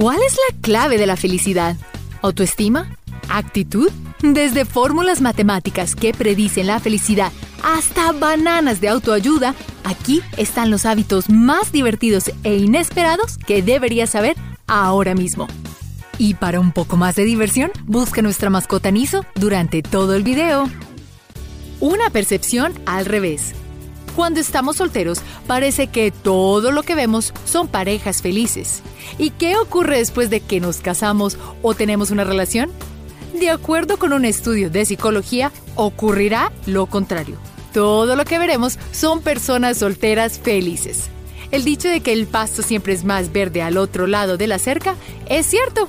¿Cuál es la clave de la felicidad? ¿Autoestima? ¿Actitud? Desde fórmulas matemáticas que predicen la felicidad hasta bananas de autoayuda, aquí están los hábitos más divertidos e inesperados que deberías saber ahora mismo. Y para un poco más de diversión, busca nuestra mascota Niso durante todo el video. Una percepción al revés. Cuando estamos solteros, parece que todo lo que vemos son parejas felices. ¿Y qué ocurre después de que nos casamos o tenemos una relación? De acuerdo con un estudio de psicología, ocurrirá lo contrario. Todo lo que veremos son personas solteras felices. El dicho de que el pasto siempre es más verde al otro lado de la cerca es cierto.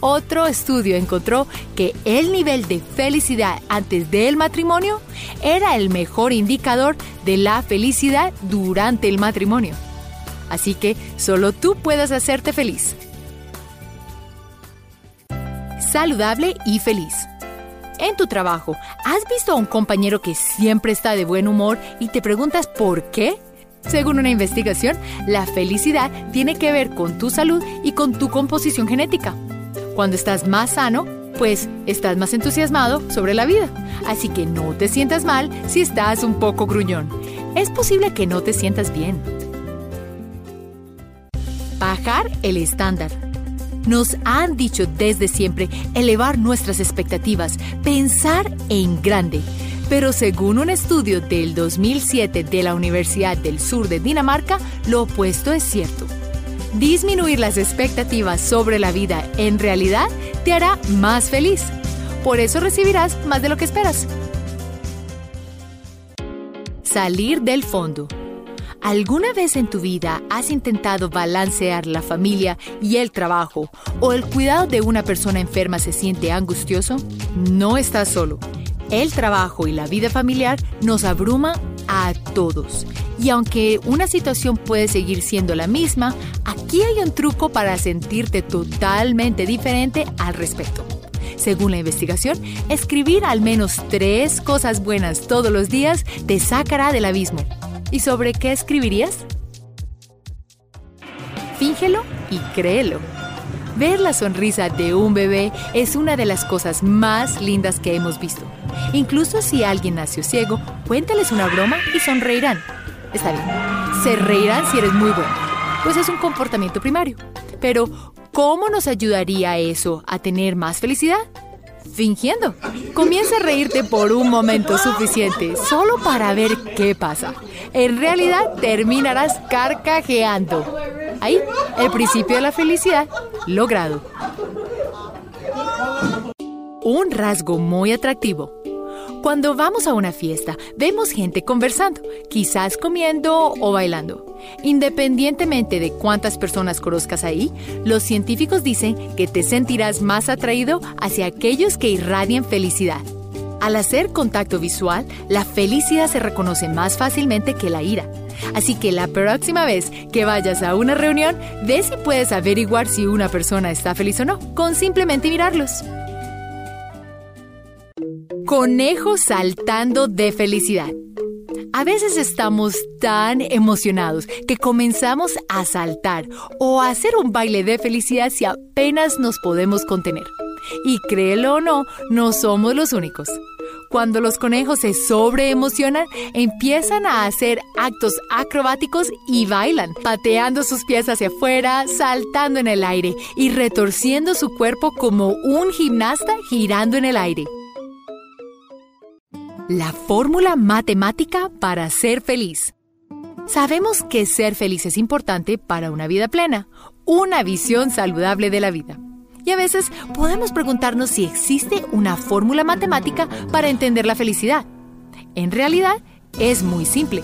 Otro estudio encontró que el nivel de felicidad antes del matrimonio era el mejor indicador de la felicidad durante el matrimonio. Así que solo tú puedes hacerte feliz. Saludable y feliz. En tu trabajo, ¿has visto a un compañero que siempre está de buen humor y te preguntas por qué? Según una investigación, la felicidad tiene que ver con tu salud y con tu composición genética. Cuando estás más sano, pues estás más entusiasmado sobre la vida. Así que no te sientas mal si estás un poco gruñón. Es posible que no te sientas bien. Bajar el estándar. Nos han dicho desde siempre elevar nuestras expectativas, pensar en grande. Pero según un estudio del 2007 de la Universidad del Sur de Dinamarca, lo opuesto es cierto. Disminuir las expectativas sobre la vida en realidad te hará más feliz. Por eso recibirás más de lo que esperas. Salir del fondo. ¿Alguna vez en tu vida has intentado balancear la familia y el trabajo o el cuidado de una persona enferma se siente angustioso? No estás solo. El trabajo y la vida familiar nos abruma a todos. Y aunque una situación puede seguir siendo la misma, aquí hay un truco para sentirte totalmente diferente al respecto. Según la investigación, escribir al menos tres cosas buenas todos los días te sacará del abismo. ¿Y sobre qué escribirías? Fíngelo y créelo. Ver la sonrisa de un bebé es una de las cosas más lindas que hemos visto. Incluso si alguien nació ciego, cuéntales una broma y sonreirán. Está bien, se reirán si eres muy bueno, pues es un comportamiento primario. Pero, ¿cómo nos ayudaría eso a tener más felicidad? Fingiendo. Comienza a reírte por un momento suficiente, solo para ver qué pasa. En realidad terminarás carcajeando. Ahí, el principio de la felicidad logrado. Un rasgo muy atractivo. Cuando vamos a una fiesta, vemos gente conversando, quizás comiendo o bailando. Independientemente de cuántas personas conozcas ahí, los científicos dicen que te sentirás más atraído hacia aquellos que irradian felicidad. Al hacer contacto visual, la felicidad se reconoce más fácilmente que la ira. Así que la próxima vez que vayas a una reunión, ve si puedes averiguar si una persona está feliz o no, con simplemente mirarlos. Conejo saltando de felicidad. A veces estamos tan emocionados que comenzamos a saltar o a hacer un baile de felicidad si apenas nos podemos contener. Y créelo o no, no somos los únicos. Cuando los conejos se sobreemocionan, empiezan a hacer actos acrobáticos y bailan, pateando sus pies hacia afuera, saltando en el aire y retorciendo su cuerpo como un gimnasta girando en el aire. La fórmula matemática para ser feliz. Sabemos que ser feliz es importante para una vida plena, una visión saludable de la vida. Y a veces podemos preguntarnos si existe una fórmula matemática para entender la felicidad. En realidad, es muy simple,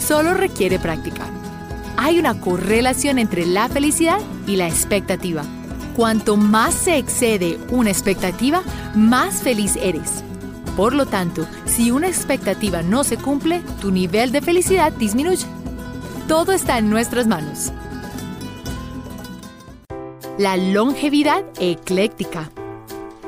solo requiere práctica. Hay una correlación entre la felicidad y la expectativa. Cuanto más se excede una expectativa, más feliz eres. Por lo tanto, si una expectativa no se cumple, tu nivel de felicidad disminuye. Todo está en nuestras manos. La longevidad ecléctica.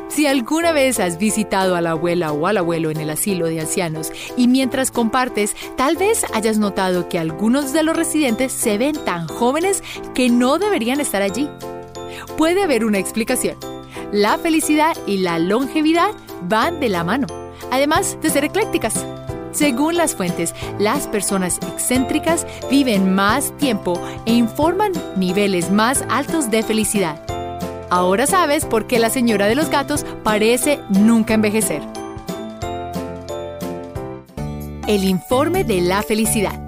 Si alguna vez has visitado a la abuela o al abuelo en el asilo de ancianos y mientras compartes, tal vez hayas notado que algunos de los residentes se ven tan jóvenes que no deberían estar allí. puede haber una explicación. La felicidad y la longevidad van de la mano, además de ser eclécticas. Según las fuentes, las personas excéntricas viven más tiempo e informan niveles más altos de felicidad. Ahora sabes por qué la señora de los gatos parece nunca envejecer. El informe de la felicidad.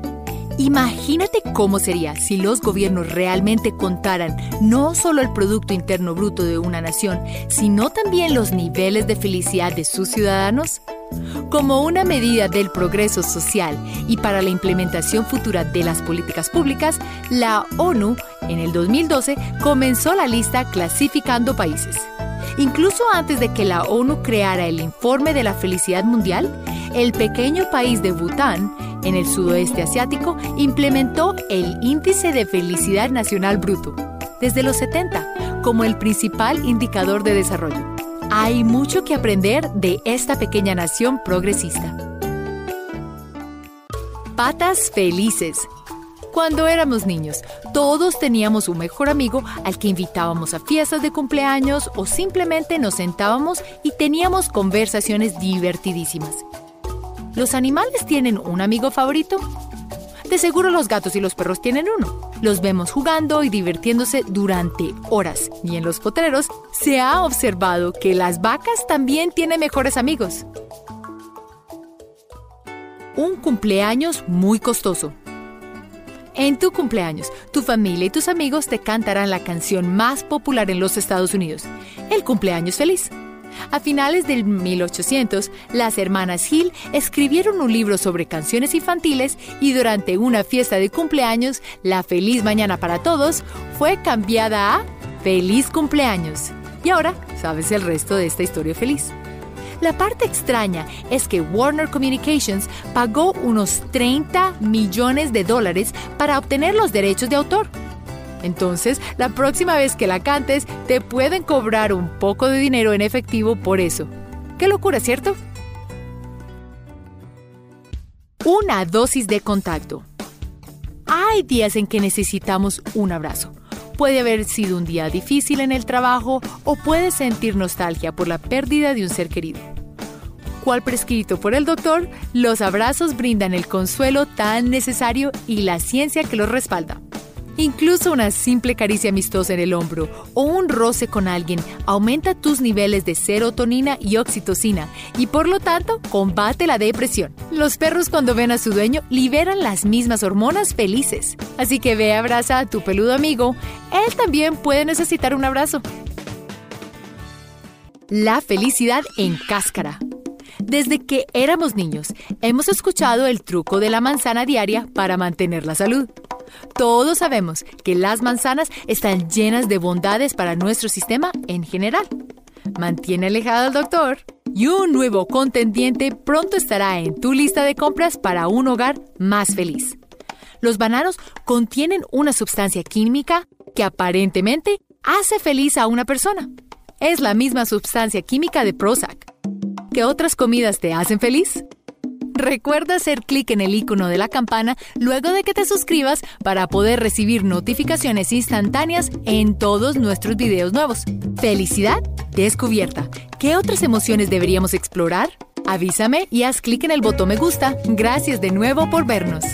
Imagínate cómo sería si los gobiernos realmente contaran no solo el Producto Interno Bruto de una nación, sino también los niveles de felicidad de sus ciudadanos. Como una medida del progreso social y para la implementación futura de las políticas públicas, la ONU en el 2012 comenzó la lista clasificando países. Incluso antes de que la ONU creara el informe de la felicidad mundial, el pequeño país de Bután, en el sudoeste asiático, implementó el Índice de Felicidad Nacional Bruto desde los 70 como el principal indicador de desarrollo. Hay mucho que aprender de esta pequeña nación progresista. Patas felices. Cuando éramos niños, todos teníamos un mejor amigo al que invitábamos a fiestas de cumpleaños o simplemente nos sentábamos y teníamos conversaciones divertidísimas. ¿Los animales tienen un amigo favorito? De seguro los gatos y los perros tienen uno. Los vemos jugando y divirtiéndose durante horas. Y en los potreros se ha observado que las vacas también tienen mejores amigos. Un cumpleaños muy costoso. En tu cumpleaños, tu familia y tus amigos te cantarán la canción más popular en los Estados Unidos, el cumpleaños feliz. A finales del 1800, las hermanas Hill escribieron un libro sobre canciones infantiles y durante una fiesta de cumpleaños, la Feliz Mañana para Todos fue cambiada a Feliz Cumpleaños. Y ahora sabes el resto de esta historia feliz. La parte extraña es que Warner Communications pagó unos 30 millones de dólares para obtener los derechos de autor entonces, la próxima vez que la cantes, te pueden cobrar un poco de dinero en efectivo por eso. Qué locura, ¿cierto? Una dosis de contacto. Hay días en que necesitamos un abrazo. Puede haber sido un día difícil en el trabajo o puedes sentir nostalgia por la pérdida de un ser querido. Cual prescrito por el doctor, los abrazos brindan el consuelo tan necesario y la ciencia que los respalda. Incluso una simple caricia amistosa en el hombro o un roce con alguien aumenta tus niveles de serotonina y oxitocina y por lo tanto combate la depresión. Los perros cuando ven a su dueño liberan las mismas hormonas felices. Así que ve abraza a tu peludo amigo. Él también puede necesitar un abrazo. La felicidad en cáscara. Desde que éramos niños, hemos escuchado el truco de la manzana diaria para mantener la salud. Todos sabemos que las manzanas están llenas de bondades para nuestro sistema en general. Mantiene alejado al doctor y un nuevo contendiente pronto estará en tu lista de compras para un hogar más feliz. Los bananos contienen una sustancia química que aparentemente hace feliz a una persona. Es la misma sustancia química de Prozac. ¿Qué otras comidas te hacen feliz? Recuerda hacer clic en el icono de la campana luego de que te suscribas para poder recibir notificaciones instantáneas en todos nuestros videos nuevos. Felicidad descubierta. ¿Qué otras emociones deberíamos explorar? Avísame y haz clic en el botón me gusta. Gracias de nuevo por vernos.